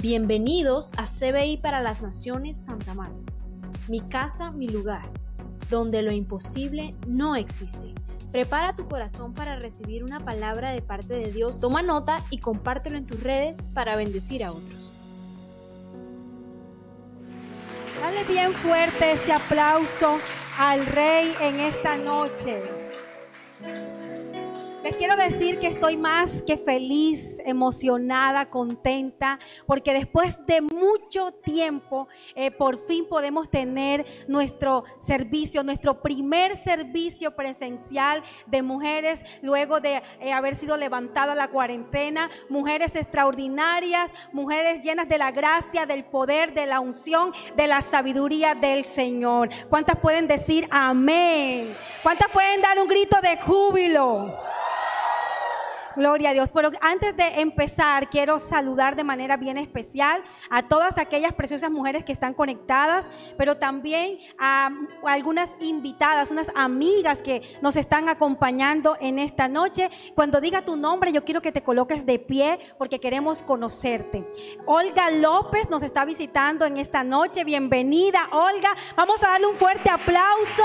Bienvenidos a CBI para las Naciones Santa Marta. Mi casa, mi lugar, donde lo imposible no existe. Prepara tu corazón para recibir una palabra de parte de Dios. Toma nota y compártelo en tus redes para bendecir a otros. Dale bien fuerte ese aplauso al Rey en esta noche. Les quiero decir que estoy más que feliz, emocionada, contenta, porque después de mucho tiempo, eh, por fin podemos tener nuestro servicio, nuestro primer servicio presencial de mujeres, luego de eh, haber sido levantada la cuarentena, mujeres extraordinarias, mujeres llenas de la gracia, del poder, de la unción, de la sabiduría del Señor. ¿Cuántas pueden decir amén? ¿Cuántas pueden dar un grito de júbilo? Gloria a Dios. Pero antes de empezar, quiero saludar de manera bien especial a todas aquellas preciosas mujeres que están conectadas, pero también a algunas invitadas, unas amigas que nos están acompañando en esta noche. Cuando diga tu nombre, yo quiero que te coloques de pie porque queremos conocerte. Olga López nos está visitando en esta noche. Bienvenida, Olga. Vamos a darle un fuerte aplauso.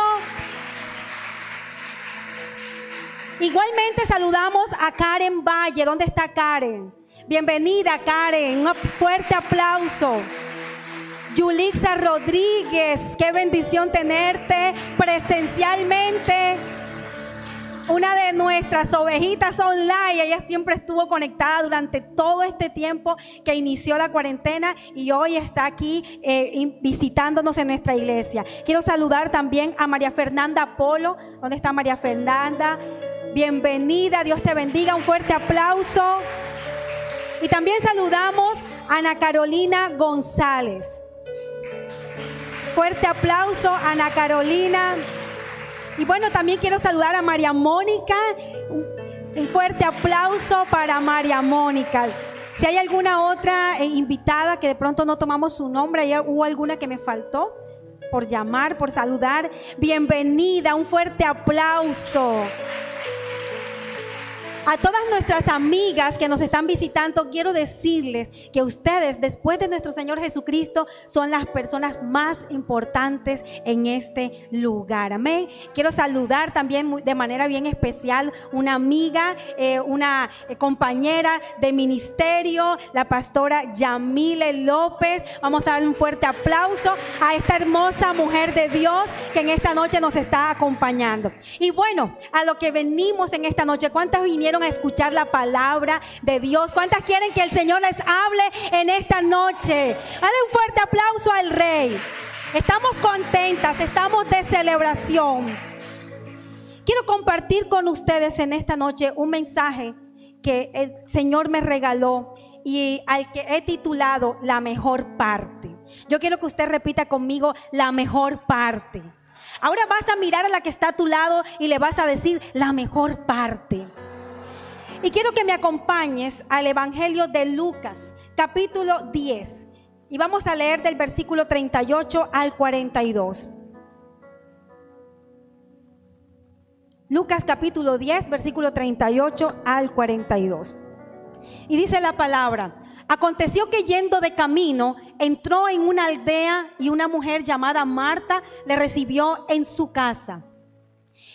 Igualmente saludamos a Karen Valle. ¿Dónde está Karen? Bienvenida Karen. Un fuerte aplauso. Yulixa Rodríguez, qué bendición tenerte presencialmente. Una de nuestras ovejitas online, ella siempre estuvo conectada durante todo este tiempo que inició la cuarentena y hoy está aquí eh, visitándonos en nuestra iglesia. Quiero saludar también a María Fernanda Polo. ¿Dónde está María Fernanda? Bienvenida, Dios te bendiga, un fuerte aplauso. Y también saludamos a Ana Carolina González. Fuerte aplauso, Ana Carolina. Y bueno, también quiero saludar a María Mónica. Un fuerte aplauso para María Mónica. Si hay alguna otra eh, invitada que de pronto no tomamos su nombre, hubo alguna que me faltó por llamar, por saludar, bienvenida, un fuerte aplauso. A todas nuestras amigas que nos están visitando, quiero decirles que ustedes, después de nuestro Señor Jesucristo, son las personas más importantes en este lugar. Amén. Quiero saludar también de manera bien especial una amiga, eh, una eh, compañera de ministerio, la pastora Yamile López. Vamos a darle un fuerte aplauso a esta hermosa mujer de Dios que en esta noche nos está acompañando. Y bueno, a lo que venimos en esta noche, ¿cuántas vinieron? A escuchar la palabra de Dios? ¿Cuántas quieren que el Señor les hable en esta noche? Dale un fuerte aplauso al Rey. Estamos contentas, estamos de celebración. Quiero compartir con ustedes en esta noche un mensaje que el Señor me regaló y al que he titulado La mejor parte. Yo quiero que usted repita conmigo la mejor parte. Ahora vas a mirar a la que está a tu lado y le vas a decir la mejor parte. Y quiero que me acompañes al Evangelio de Lucas, capítulo 10. Y vamos a leer del versículo 38 al 42. Lucas capítulo 10, versículo 38 al 42. Y dice la palabra, aconteció que yendo de camino, entró en una aldea y una mujer llamada Marta le recibió en su casa.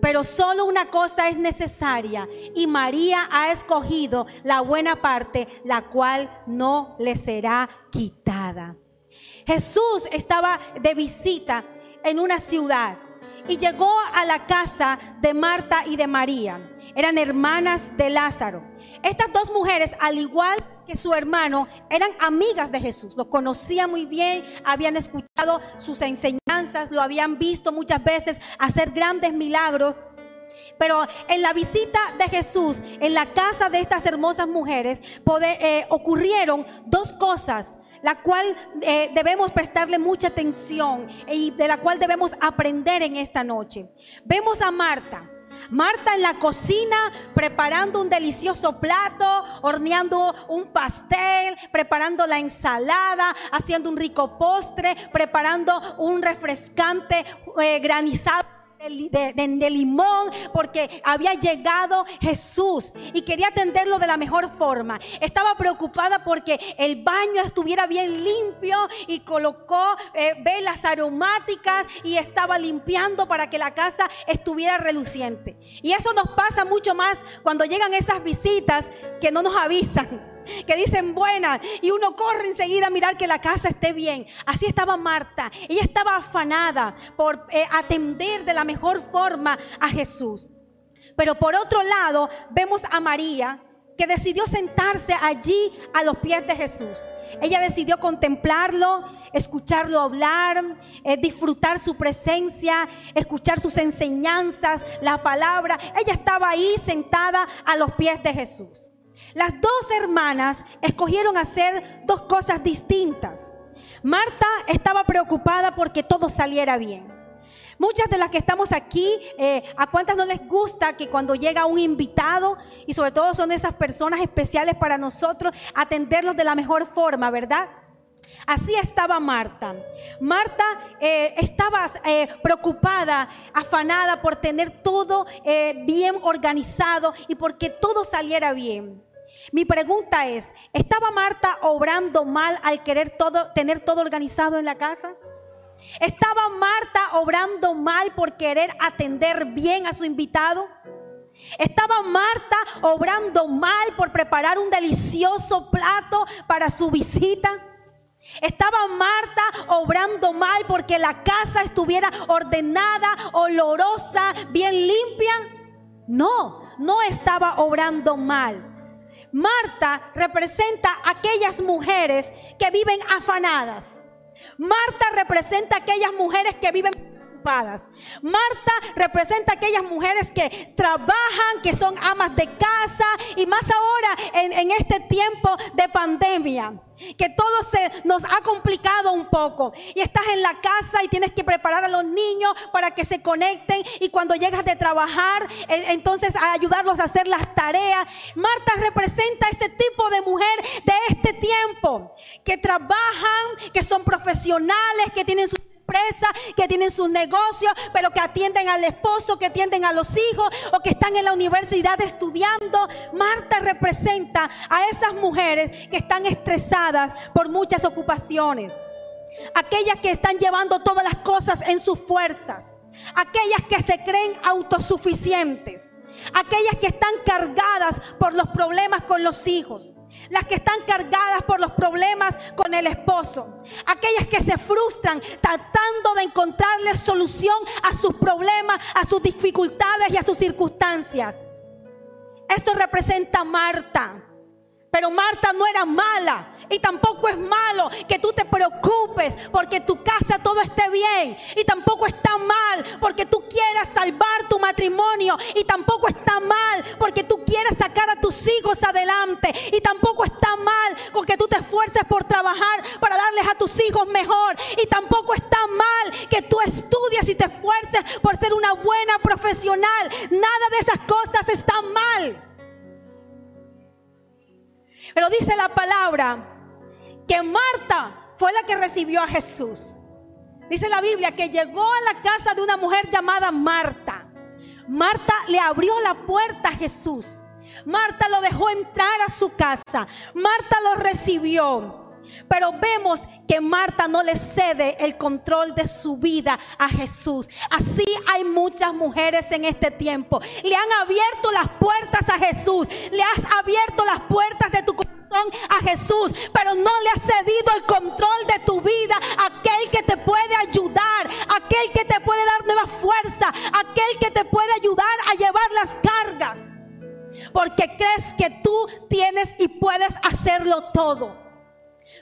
pero solo una cosa es necesaria y María ha escogido la buena parte, la cual no le será quitada. Jesús estaba de visita en una ciudad y llegó a la casa de Marta y de María. Eran hermanas de Lázaro. Estas dos mujeres, al igual que su hermano, eran amigas de Jesús. Lo conocían muy bien, habían escuchado sus enseñanzas, lo habían visto muchas veces hacer grandes milagros. Pero en la visita de Jesús, en la casa de estas hermosas mujeres, eh, ocurrieron dos cosas la cual eh, debemos prestarle mucha atención y de la cual debemos aprender en esta noche. Vemos a Marta. Marta en la cocina preparando un delicioso plato, horneando un pastel, preparando la ensalada, haciendo un rico postre, preparando un refrescante eh, granizado de, limón, porque había llegado Jesús y quería atenderlo de la mejor forma. Estaba preocupada porque el baño estuviera bien limpio y colocó eh, velas aromáticas y estaba limpiando para que la casa estuviera reluciente. Y eso nos pasa mucho más cuando llegan esas visitas que no nos avisan que dicen buenas y uno corre enseguida a mirar que la casa esté bien. Así estaba Marta. Ella estaba afanada por eh, atender de la mejor forma a Jesús. Pero por otro lado, vemos a María que decidió sentarse allí a los pies de Jesús. Ella decidió contemplarlo, escucharlo hablar, eh, disfrutar su presencia, escuchar sus enseñanzas, la palabra. Ella estaba ahí sentada a los pies de Jesús. Las dos hermanas escogieron hacer dos cosas distintas. Marta estaba preocupada porque todo saliera bien. Muchas de las que estamos aquí, eh, ¿a cuántas no les gusta que cuando llega un invitado, y sobre todo son esas personas especiales para nosotros, atenderlos de la mejor forma, verdad? Así estaba Marta. Marta eh, estaba eh, preocupada, afanada por tener todo bien organizado y porque todo saliera bien. Mi pregunta es, ¿estaba Marta obrando mal al querer todo, tener todo organizado en la casa? ¿Estaba Marta obrando mal por querer atender bien a su invitado? ¿Estaba Marta obrando mal por preparar un delicioso plato para su visita? ¿Estaba Marta obrando mal porque la casa estuviera ordenada, olorosa, bien limpia? No, no estaba obrando mal. Marta representa aquellas mujeres que viven afanadas. Marta representa aquellas mujeres que viven Marta representa aquellas mujeres que trabajan, que son amas de casa y más ahora en, este tiempo de pandemia que todo se nos ha complicado un poco. Y estás en la casa y tienes que preparar a los niños para que se conecten y cuando llegas de trabajar, entonces a ayudarlos a hacer las tareas. Marta representa ese tipo de mujer de este tiempo, que trabajan, que son profesionales, que tienen su que tienen sus negocios, pero que atienden al esposo, que atienden a los hijos o que están en la universidad estudiando. Marta representa a esas mujeres que están estresadas por muchas ocupaciones. Aquellas que están llevando todas las cosas en sus fuerzas. Aquellas que se creen autosuficientes. Aquellas que están cargadas por los problemas con los hijos las que están cargadas por los problemas con el esposo, aquellas que se frustran tratando de encontrarle solución a sus problemas, a sus dificultades y a sus circunstancias. Eso representa a Marta. Pero Marta no era mala. Y tampoco es malo que tú te preocupes porque tu casa todo esté bien. Y tampoco está mal porque tú quieras salvar tu matrimonio. Y tampoco está mal porque tú quieras sacar a tus hijos adelante. Y tampoco está mal porque tú te esfuerces por trabajar para darles a tus hijos mejor. Y tampoco está mal que tú estudias y te esfuerces por ser una buena profesional. Nada de esas cosas está mal. Pero dice la palabra que Marta fue la que recibió a Jesús. Dice la Biblia que llegó a la casa de una mujer llamada Marta. Marta le abrió la puerta a Jesús. Marta lo dejó entrar a su casa. Marta lo recibió. Pero vemos que Marta no le cede el control de su vida a Jesús. Así hay muchas mujeres en este tiempo. Le han abierto las puertas a Jesús. Le has abierto las puertas de tu corazón a Jesús, pero no le has cedido el control de tu vida aquel que te puede ayudar, aquel que te puede dar nueva fuerza, aquel que te puede ayudar a llevar las cargas. Porque crees que tú tienes y puedes hacerlo todo.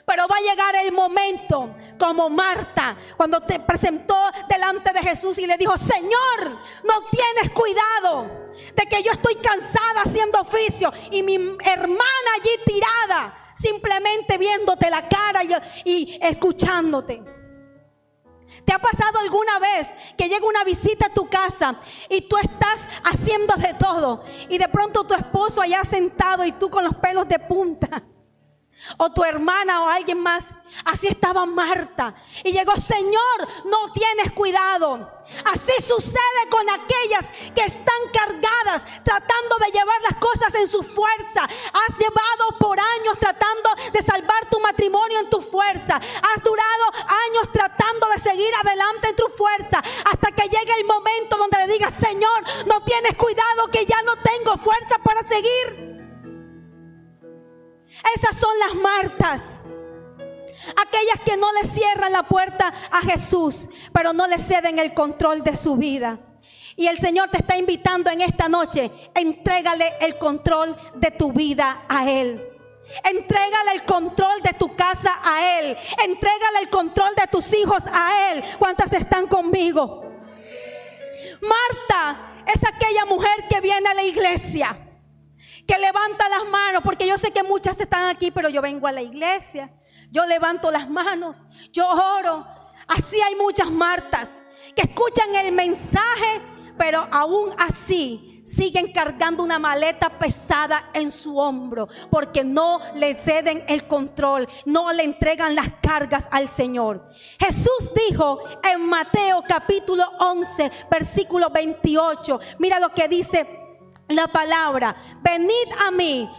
Pero va a llegar el momento, como Marta, cuando te presentó delante de Jesús y le dijo, Señor, no tienes cuidado de que yo estoy cansada haciendo oficio y mi hermana allí tirada, simplemente viéndote la cara y, escuchándote. ¿Te ha pasado alguna vez que llega una visita a tu casa y tú estás haciendo de todo y de pronto tu esposo allá sentado y tú con los pelos de punta? O tu hermana o alguien más. Así estaba Marta. Y llegó, Señor, no tienes cuidado. Así sucede con aquellas que están cargadas, tratando de llevar las cosas en su fuerza. Has llevado por años tratando de salvar tu matrimonio en tu fuerza. Has durado años tratando de seguir adelante en tu fuerza. Hasta que llegue el momento donde le digas, Señor, no tienes cuidado que ya no tengo fuerza para seguir. Esas son las Martas. Aquellas que no le cierran la puerta a Jesús, pero no le ceden el control de su vida. Y el Señor te está invitando en esta noche, entrégale el control de tu vida a Él. Entrégale el control de tu casa a Él. Entrégale el control de tus hijos a Él. ¿Cuántas están conmigo? Marta es aquella mujer que viene a la iglesia que levanta las manos, porque yo sé que muchas están aquí, pero yo vengo a la iglesia, yo levanto las manos, yo oro. Así hay muchas Martas que escuchan el mensaje, pero aún así siguen cargando una maleta pesada en su hombro, porque no le ceden el control, no le entregan las cargas al Señor. Jesús dijo en Mateo capítulo 11, versículo 28, mira lo que dice la palabra, venid a mí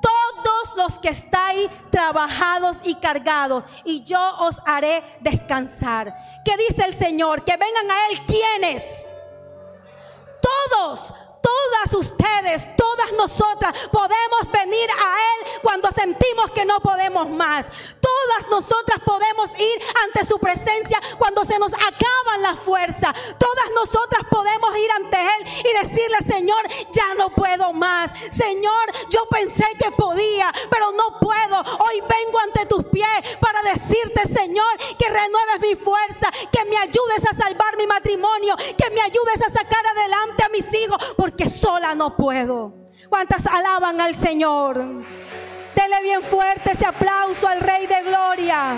todos los que estáis trabajados y cargados, y yo os haré descansar. ¿Qué dice el Señor? Que vengan a Él quienes. Todos, todas ustedes, todas nosotras podemos venir a Él cuando sentimos que no podemos más. Todas nosotras podemos ir ante su presencia cuando se nos acaban las fuerzas. Todas nosotras podemos ir ante Él y decirle, Señor, ya no puedo más. Señor, yo pensé que podía, pero no puedo. Hoy vengo ante tus pies para decirte, Señor, que renueves mi fuerza, que me ayudes a salvar mi matrimonio, que me ayudes a sacar adelante a mis hijos, porque sola no puedo. ¿Cuántas alaban al Señor? Dele bien fuerte ese aplauso al Rey de Gloria.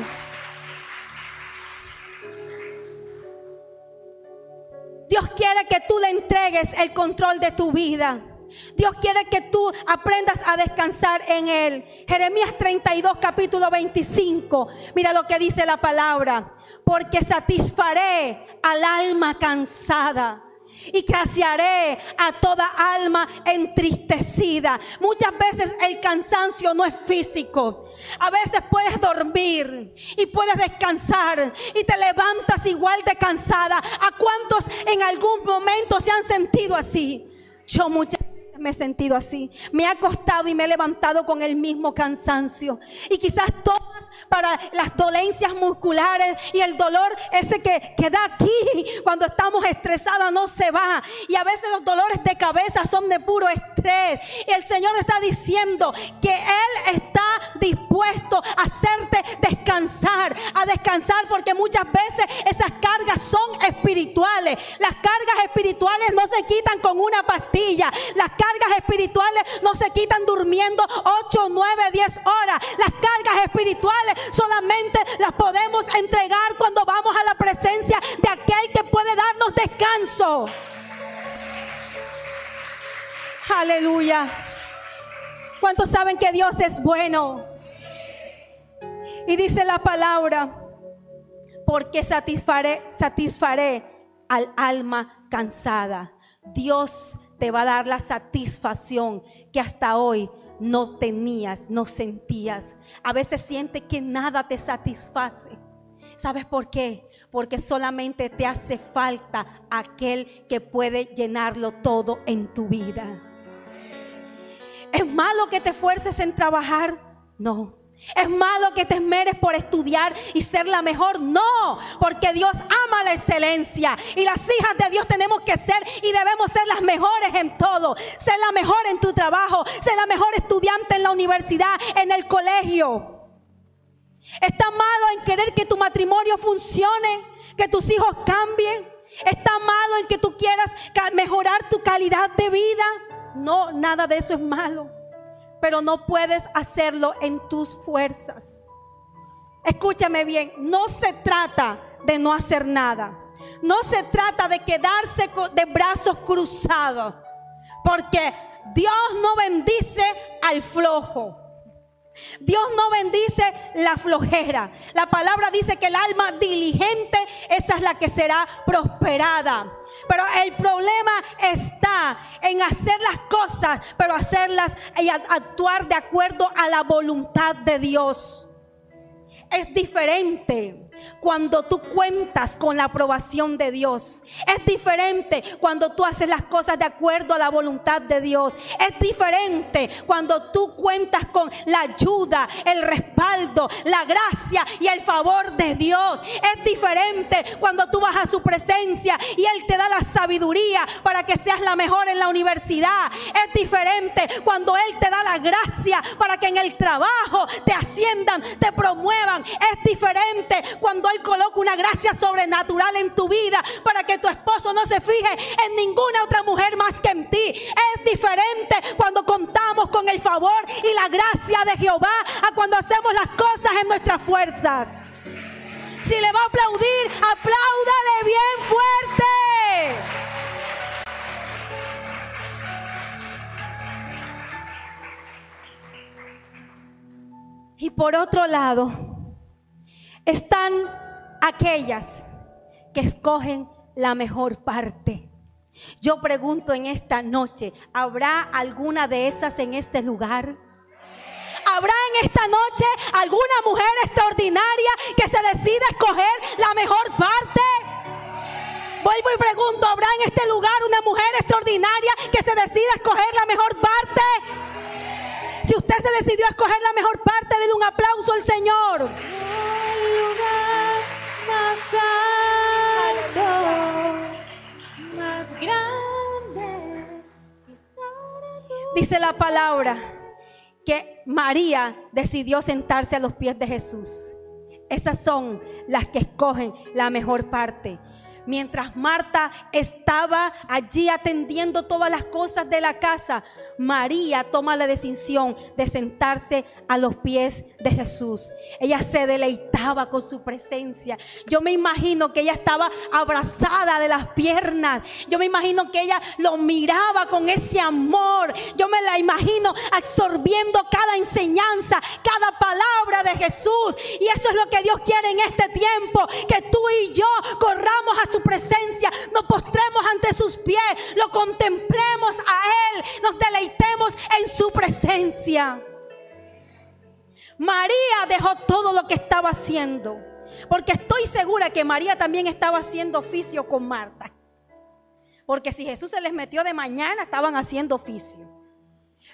Dios quiere que tú le entregues el control de tu vida. Dios quiere que tú aprendas a descansar en Él. Jeremías 32, capítulo 25. Mira lo que dice la palabra. Porque satisfaré al alma cansada y saciaré a toda alma entristecida. Muchas veces el cansancio no es físico. A veces puedes dormir y puedes descansar y te levantas igual de cansada. ¿A cuántos en algún momento se han sentido así? Yo muchas me he sentido así. Me ha acostado y me he levantado con el mismo cansancio. Y quizás todas para las dolencias musculares y el dolor ese que, queda aquí cuando estamos estresadas no se va. Y a veces los dolores de cabeza son de puro estrés. Y el Señor está diciendo que Él está dispuesto a hacerte descansar, a descansar porque muchas veces esas cargas son espirituales. Las cargas espirituales no se quitan con una pastilla. Las cargas espirituales no se quitan durmiendo 8, 9, 10 horas. Las cargas espirituales solamente las podemos entregar cuando vamos a la presencia de aquel que puede darnos descanso. Aleluya. ¿Cuántos saben que Dios es bueno? Y dice la palabra, porque satisfaré, satisfaré al alma cansada. Dios te va a dar la satisfacción que hasta hoy no tenías, no sentías. A veces sientes que nada te satisface. ¿Sabes por qué? Porque solamente te hace falta aquel que puede llenarlo todo en tu vida. ¿Es malo que te esfuerces en trabajar? No. ¿Es malo que te esmeres por estudiar y ser la mejor? No, porque Dios ama la excelencia y las hijas de Dios tenemos que ser y debemos ser las mejores en todo. Ser la mejor en tu trabajo, ser la mejor estudiante en la universidad, en el colegio. en querer que tu matrimonio funcione, que tus hijos cambien. Está malo en que tú quieras mejorar tu calidad de vida. No, nada de eso es malo. Pero no puedes hacerlo en tus fuerzas. Escúchame bien, no se trata de no hacer nada. No se trata de quedarse de brazos cruzados. Porque Dios no bendice al flojo. Dios no bendice la flojera. La palabra dice que el alma diligente, esa es la que será prosperada. Pero el problema está en hacer las cosas, pero hacerlas y actuar de acuerdo a la voluntad de Dios. Es diferente cuando tú cuentas con la aprobación de Dios. Es diferente cuando tú haces las cosas de acuerdo a la voluntad de Dios. Es diferente cuando tú cuentas con la ayuda, el respaldo, la gracia y el favor de Dios. Es diferente cuando tú vas a su presencia y Él te da la sabiduría para que seas la mejor en la universidad. Es diferente cuando Él te da la gracia para que en el trabajo te asciendan, te promuevan. Es diferente cuando Él coloca una gracia sobrenatural en tu vida para que tu esposo no se fije en ninguna otra mujer más que en ti. Es diferente cuando contamos con el favor y la gracia de Jehová a cuando hacemos las cosas en nuestras fuerzas. Si le va a aplaudir, apláudale bien fuerte. Y por otro lado, están aquellas que escogen la mejor parte. Yo pregunto en esta noche, ¿habrá alguna de esas en este lugar? ¿Habrá en esta noche alguna mujer extraordinaria que se decida escoger la mejor parte? Vuelvo y pregunto, ¿habrá en este lugar una mujer extraordinaria que se decida escoger la mejor parte? Si usted se decidió a escoger la mejor parte, denle un aplauso al Señor. Dice la palabra que María decidió sentarse a los pies de Jesús. Esas son las que escogen la mejor parte. Mientras Marta estaba allí atendiendo todas las cosas de la casa, María toma la decisión de sentarse a los pies de Jesús. Ella se deleitaba con su presencia. Yo me imagino que ella estaba abrazada de las piernas. Yo me imagino que ella lo miraba con ese amor. Yo me la imagino absorbiendo cada enseñanza, cada palabra de Jesús. Y eso es lo que Dios quiere en este tiempo. Que tú y yo corramos a su presencia, nos postremos ante sus pies, lo contemplemos a Él, nos deleitemos en su presencia. María dejó todo lo que estaba haciendo. Porque estoy segura que María también estaba haciendo oficio con Marta. Porque si Jesús se les metió de mañana, estaban haciendo oficio.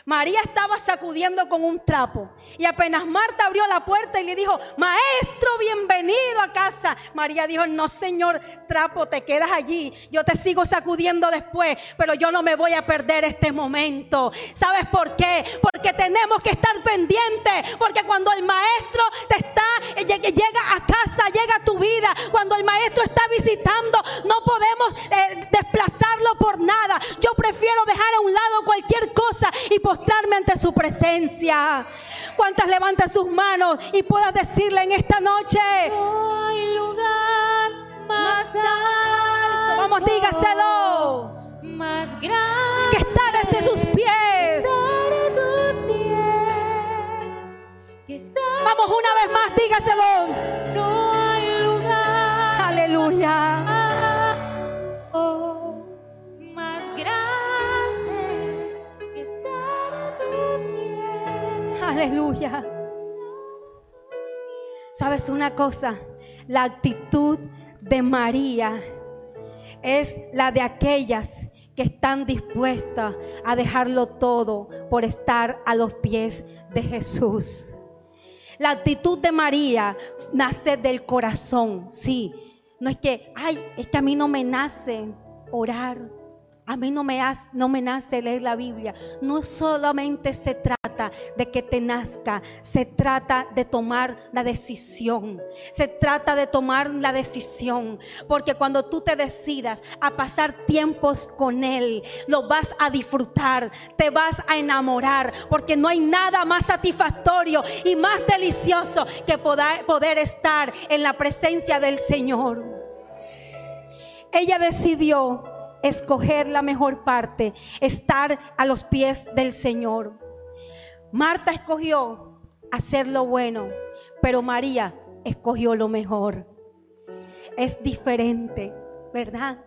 María estaba sacudiendo con un trapo. Y apenas Marta abrió la puerta y le dijo, maestro, bienvenido a casa. María dijo, no señor, trapo, te quedas allí. Yo te sigo sacudiendo después, pero yo no me voy a perder este momento. ¿Sabes por qué? Porque tenemos que estar pendientes. Porque cuando el maestro te está, llega a casa, llega a tu vida. Cuando el maestro está visitando, no podemos eh, desplazarlo por nada. Yo prefiero dejar a un lado cualquier cosa y mostrarme ante su presencia. ¿Cuántas levantan sus manos y puedas decirle en esta noche? No hay lugar más alto. Vamos, dígaselo. Más grande. Que estar desde sus pies. Vamos una vez más, dígaselo. No hay lugar. Aleluya. Aleluya. ¿Sabes una cosa? La actitud de María es la de aquellas que están dispuestas a dejarlo todo por estar a los pies de Jesús. La actitud de María nace del corazón, sí. No es que, ay, es que a mí no me nace orar. A mí no me, no me nace leer la Biblia. No solamente se trata de que te nazca, se trata de tomar la decisión. Se trata de tomar la decisión, porque cuando tú te decidas a pasar tiempos con Él, lo vas a disfrutar, te vas a enamorar, porque no hay nada más satisfactorio y más delicioso que poder estar en la presencia del Señor. Ella decidió escoger la mejor parte, estar a los pies del Señor. Marta escogió hacer lo bueno, pero María escogió lo mejor. Es diferente, ¿verdad?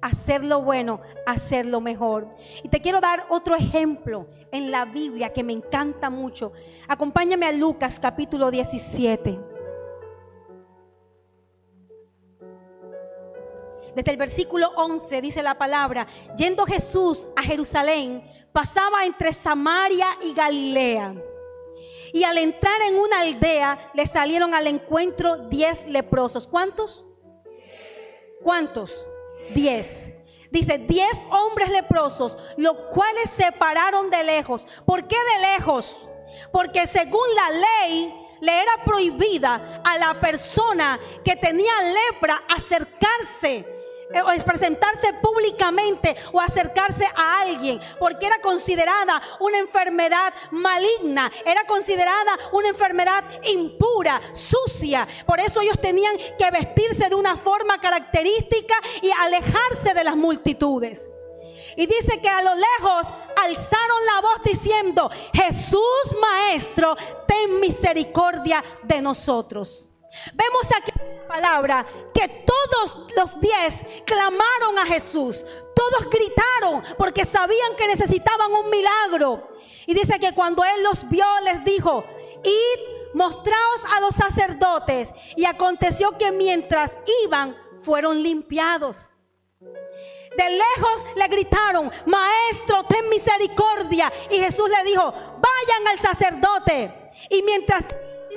Hacer lo bueno, hacer lo mejor. Y te quiero dar otro ejemplo en la Biblia que me encanta mucho. Acompáñame a Lucas capítulo 17. Desde el versículo 11 dice la palabra, yendo Jesús a Jerusalén, pasaba entre Samaria y Galilea. Y al entrar en una aldea, le salieron al encuentro diez leprosos. ¿Cuántos? ¿Cuántos? Diez. Dice, diez hombres leprosos, los cuales se pararon de lejos. ¿Por qué de lejos? Porque según la ley le era prohibida a la persona que tenía lepra acercarse presentarse públicamente o acercarse a alguien, porque era considerada una enfermedad maligna, era considerada una enfermedad impura, sucia. Por eso ellos tenían que vestirse de una forma característica y alejarse de las multitudes. Y dice que a lo lejos alzaron la voz diciendo, Jesús Maestro, ten misericordia de nosotros. Vemos aquí la palabra que todos los diez clamaron a Jesús. Todos gritaron porque sabían que necesitaban un milagro. Y dice que cuando él los vio les dijo, id, mostraos a los sacerdotes. Y aconteció que mientras iban, fueron limpiados. De lejos le gritaron, maestro, ten misericordia. Y Jesús le dijo, vayan al sacerdote. Y mientras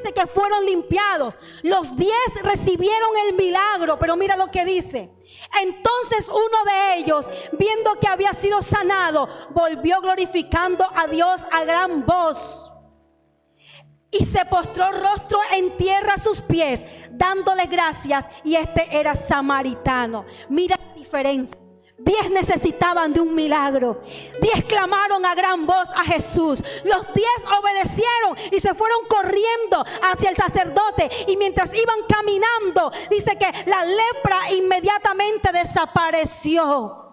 que fueron limpiados. Los diez recibieron el milagro, pero mira lo que dice. Entonces uno de ellos, viendo que había sido sanado, volvió glorificando a Dios a gran voz. Y se postró rostro en tierra a sus pies, dándole gracias. Y este era samaritano. Mira la diferencia. Diez necesitaban de un milagro. Diez clamaron a gran voz a Jesús. Los diez obedecieron y se fueron corriendo hacia el sacerdote. Y mientras iban caminando, dice que la lepra inmediatamente desapareció.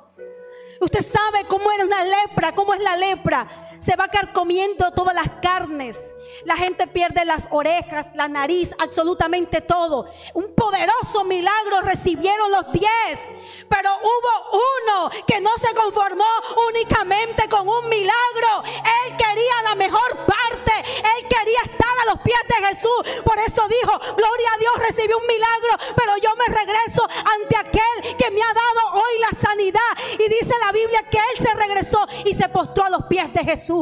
Usted sabe cómo era una lepra, cómo es la lepra se va carcomiendo todas las carnes. La gente pierde las orejas, la nariz, absolutamente todo. Un poderoso milagro recibieron los diez. Pero hubo uno que no se conformó únicamente con un milagro. Él quería la mejor parte. Él quería estar a los pies de Jesús. Por eso dijo, gloria a Dios, recibí un milagro. Pero yo me regreso ante aquel que me ha dado hoy la sanidad. Y dice la Biblia que él se regresó y se postró a los pies de Jesús.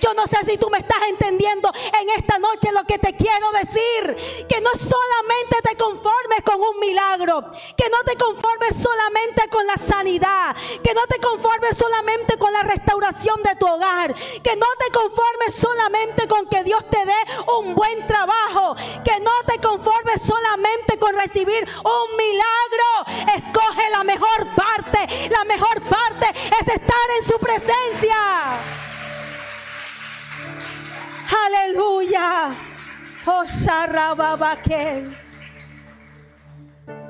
Yo no sé si tú me estás entendiendo en esta noche lo que te quiero decir. Que no solamente te conformes con un milagro. Que no te conformes solamente con la sanidad. Que no te conformes solamente con la restauración de tu hogar. Que no te conformes solamente con que Dios te dé un buen trabajo. Que no te conformes solamente con recibir un milagro. Escoge la mejor parte. La mejor parte es estar en su presencia. Aleluya.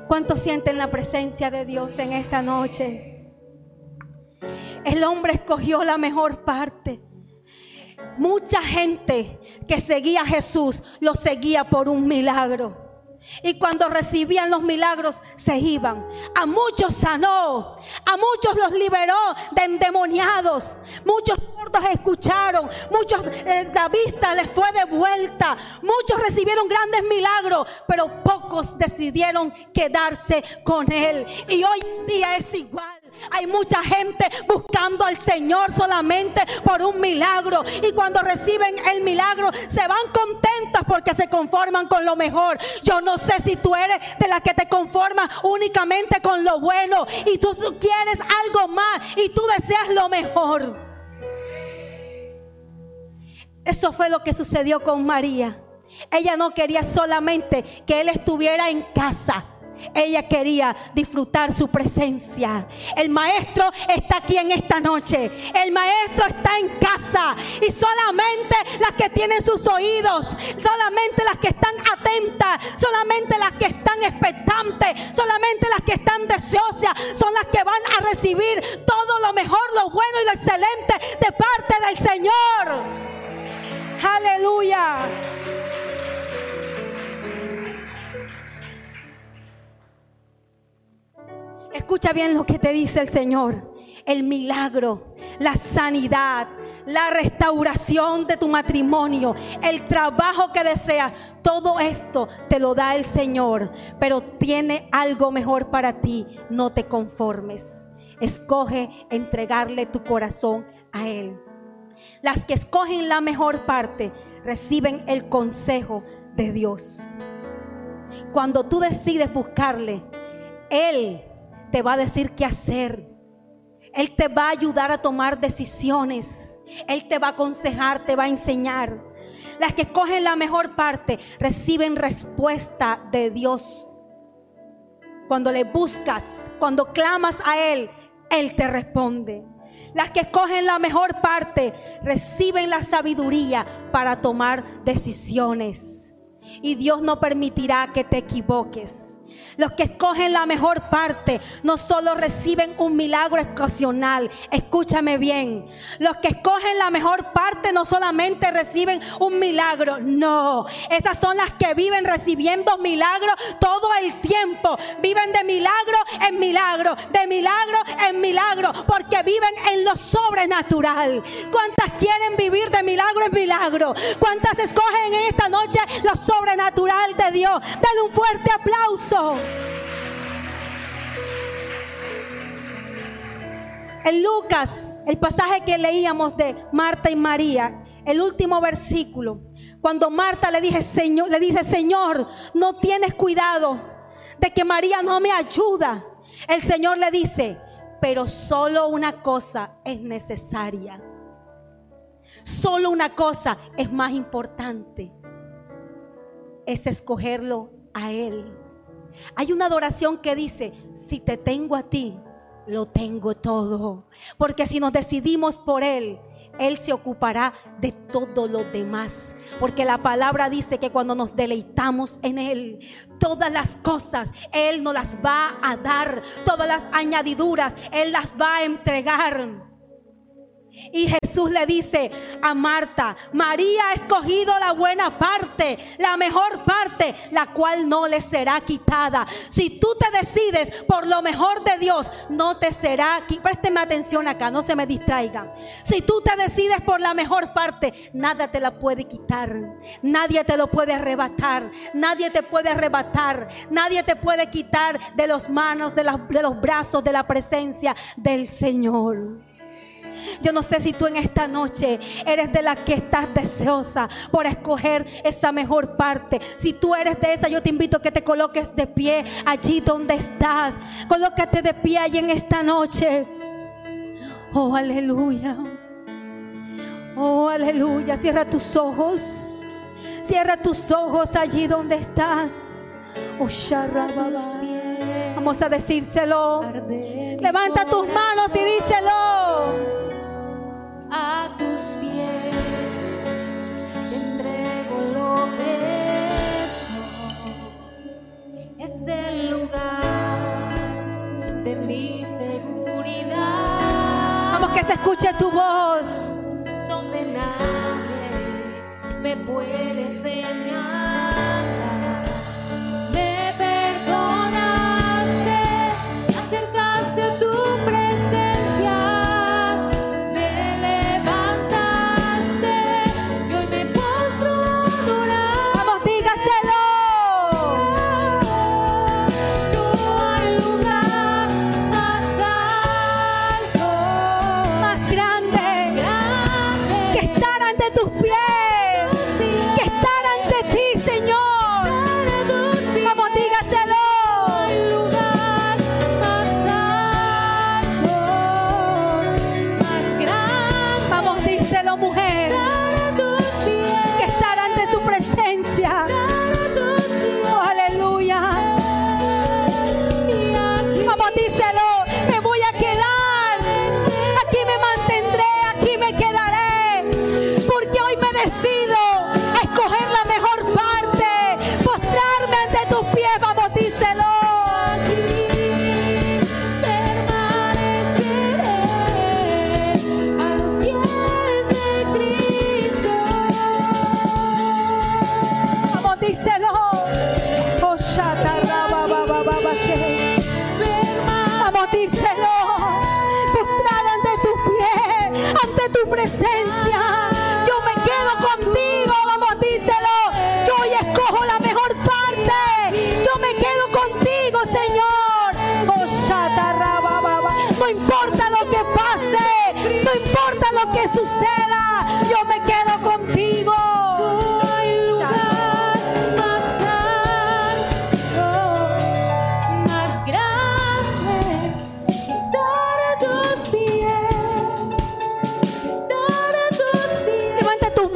¿Cuántos sienten la presencia de Dios en esta noche? El hombre escogió la mejor parte. Mucha gente que seguía a Jesús lo seguía por un milagro. Y cuando recibían los milagros se iban. A muchos sanó, a muchos los liberó de endemoniados. Muchos sordos escucharon, muchos eh, la vista les fue de vuelta. Muchos recibieron grandes milagros, pero pocos decidieron quedarse con él. Y hoy en día es igual. Hay mucha gente buscando al Señor solamente por un milagro. Y cuando reciben el milagro se van contentas porque se conforman con lo mejor. Yo no sé si tú eres de las que te conformas únicamente con lo bueno y tú quieres algo más y tú deseas lo mejor. Eso fue lo que sucedió con María. Ella no quería solamente que él estuviera en casa. Ella quería disfrutar su presencia. El maestro está aquí en esta noche. El maestro está en casa. Y solamente las que tienen sus oídos, solamente las que están atentas, solamente las que están expectantes, solamente las que están deseosas, son las que van a recibir todo lo mejor, lo bueno y lo excelente de parte del Señor. Aleluya. Escucha bien lo que te dice el Señor. El milagro, la sanidad, la restauración de tu matrimonio, el trabajo que deseas, todo esto te lo da el Señor. Pero tiene algo mejor para ti. No te conformes. Escoge entregarle tu corazón a Él. Las que escogen la mejor parte reciben el consejo de Dios. Cuando tú decides buscarle, Él te va a decir qué hacer. Él te va a ayudar a tomar decisiones. Él te va a aconsejar, te va a enseñar. Las que escogen la mejor parte reciben respuesta de Dios. Cuando le buscas, cuando clamas a Él, Él te responde. Las que escogen la mejor parte reciben la sabiduría para tomar decisiones. Y Dios no permitirá que te equivoques. Los que escogen la mejor parte no solo reciben un milagro ocasional, escúchame bien. Los que escogen la mejor parte no solamente reciben un milagro, no. Esas son las que viven recibiendo milagros todo el tiempo. Viven de milagro en milagro, de milagro en milagro, porque viven en lo sobrenatural. ¿Cuántas quieren vivir de milagro en milagro? ¿Cuántas escogen en esta noche lo sobrenatural de Dios? Dale un fuerte aplauso. En Lucas, el pasaje que leíamos de Marta y María, el último versículo, cuando Marta le, Señor, le dice, Señor, no tienes cuidado de que María no me ayuda. El Señor le dice, pero solo una cosa es necesaria. Solo una cosa es más importante. Es escogerlo a Él. Hay una adoración que dice, si te tengo a ti, lo tengo todo. Porque si nos decidimos por Él, Él se ocupará de todo lo demás. Porque la palabra dice que cuando nos deleitamos en Él, todas las cosas Él nos las va a dar. Todas las añadiduras Él las va a entregar. Y Jesús le dice a Marta, María ha escogido la buena parte, la mejor parte, la cual no le será quitada. Si tú te decides por lo mejor de Dios, no te será quitada. Présteme atención acá, no se me distraigan. Si tú te decides por la mejor parte, nada te la puede quitar. Nadie te lo puede arrebatar. Nadie te puede arrebatar. Nadie te puede quitar de las manos, de, de los brazos, de la presencia del Señor. Yo no sé si tú en esta noche eres de la que estás deseosa por escoger esa mejor parte. Si tú eres de esa, yo te invito a que te coloques de pie allí donde estás. Colócate de pie allí en esta noche. Oh, aleluya. Oh, aleluya. Cierra tus ojos. Cierra tus ojos allí donde estás. Oh, Vamos a decírselo. Levanta tus manos y díselo a tus pies te entrego lo que soy. Es el lugar de mi seguridad. Vamos que se escuche tu voz. Donde nadie me puede señalar.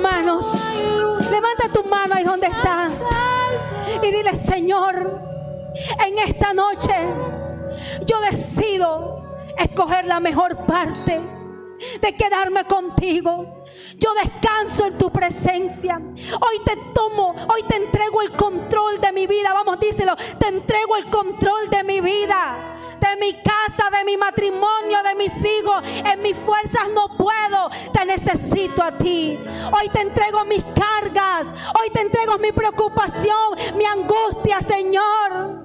Manos. Levanta tus manos ahí donde estás. Y dile, Señor, en esta noche yo decido escoger la mejor parte de quedarme contigo. Yo descanso en tu presencia. Hoy te tomo, hoy te entrego el control de mi vida. Vamos, díselo. Te entrego el control de mi vida, de mi casa, de mi matrimonio, de mis hijos. En mis fuerzas no puedo. Te necesito a ti. Hoy te entrego mis cargas. Hoy te entrego mi preocupación, mi angustia, Señor.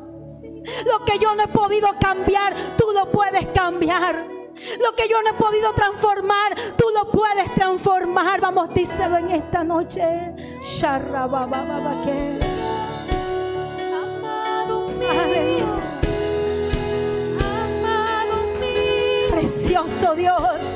Lo que yo no he podido cambiar, tú lo puedes cambiar. Lo que yo no he podido transformar, tú lo puedes transformar. Vamos, díselo en esta noche. Sharrabababake. Amado mío, Aleluya. amado mío, Precioso Dios.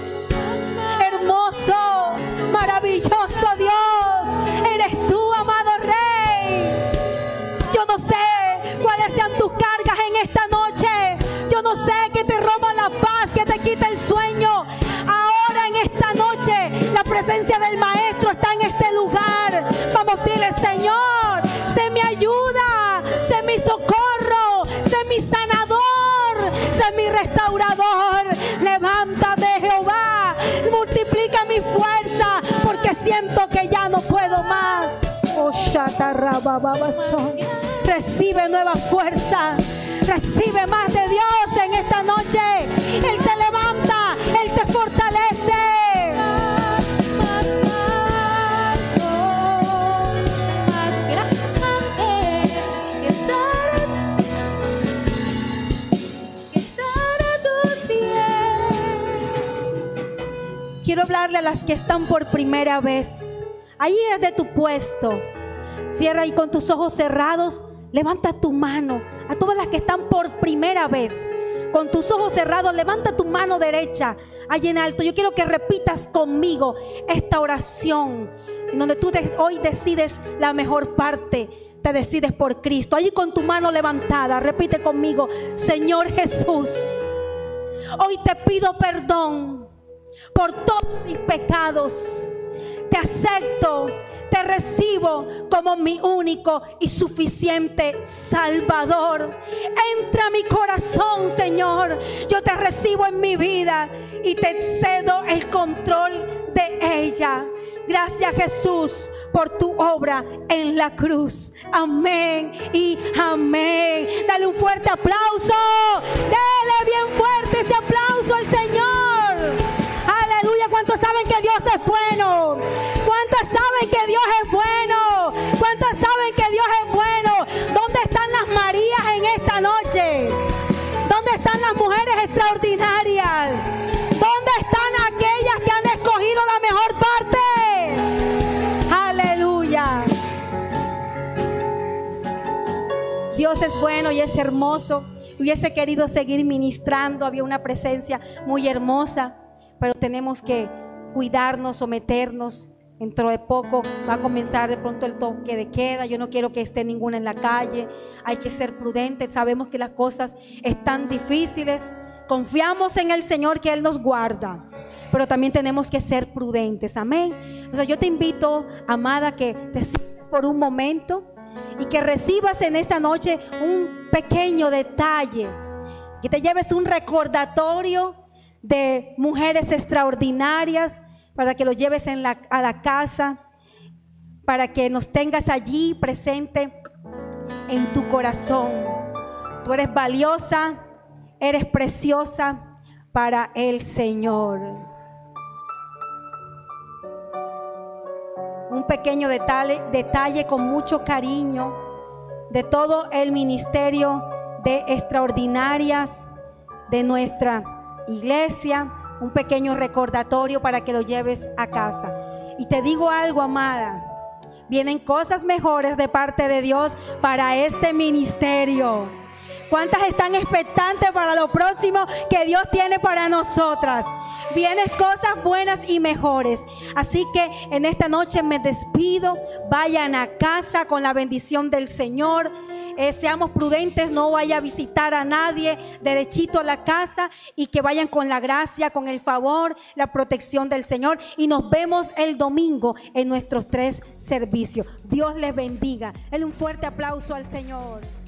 Presencia del Maestro está en este lugar. Vamos, dile, Señor, sé mi ayuda, sé mi socorro, sé mi sanador, sé mi restaurador. Levántate, Jehová, multiplica mi fuerza, porque siento que ya no puedo más. Oh. Recibe nueva fuerza. Recibe más de Dios en esta noche. Él te levanta, Él te fortalece. Quiero hablarle a las que están por primera vez. Ahí desde tu puesto. Cierra y con tus ojos cerrados, levanta tu mano. A todas las que están por primera vez. Con tus ojos cerrados, levanta tu mano derecha ahí en alto. Yo quiero que repitas conmigo esta oración. Donde tú hoy decides la mejor parte. Te decides por Cristo. Allí con tu mano levantada, repite conmigo. Señor Jesús, hoy te pido perdón por todos mis pecados. Te acepto, te recibo como mi único y suficiente Salvador. Entra a mi corazón, Señor. Yo te recibo en mi vida y te cedo el control de ella. Gracias Jesús por tu obra en la cruz. Amén y amén. Dale un fuerte aplauso. Dale bien fuerte ese aplauso al Señor. ¿Cuántos saben que Dios es bueno? ¿Cuántos saben que Dios es bueno? ¿Cuántos saben que Dios es bueno? ¿Dónde están las Marías en esta noche? ¿Dónde están las mujeres extraordinarias? ¿Dónde están aquellas que han escogido la mejor parte? Aleluya. Dios es bueno y es hermoso. Hubiese querido seguir ministrando, había una presencia muy hermosa, pero tenemos que cuidarnos, someternos. Dentro de poco va a comenzar de pronto el toque de queda. Yo no quiero que esté ninguna en la calle. Hay que ser prudentes. Sabemos que las cosas están difíciles. Confiamos en el Señor que Él nos guarda. Pero también tenemos que ser prudentes. Amén. O sea, yo te invito, amada, que te sientes por un momento y que recibas en esta noche un pequeño detalle, que te lleves un recordatorio de mujeres extraordinarias para que lo lleves en la- a la casa, para que nos tengas allí presente en tu corazón. Tú eres valiosa, eres preciosa para el Señor. un pequeño detalle, detalle con mucho cariño de todo el ministerio de extraordinarias de nuestra iglesia, un pequeño recordatorio para que lo lleves a casa. Y te digo algo, amada. Vienen cosas mejores de parte de Dios para este ministerio. ¿Cuántas están expectantes para lo próximo que Dios tiene para nosotras? Vienen cosas buenas y mejores. Así que en esta noche me despido. Vayan a casa con la bendición del Señor. Eh, seamos prudentes, no vaya a visitar a nadie, derechito a la casa y que vayan con la gracia, con el favor, la protección del Señor. Y nos vemos el domingo en nuestros tres servicios. Dios les bendiga. En un fuerte aplauso al Señor.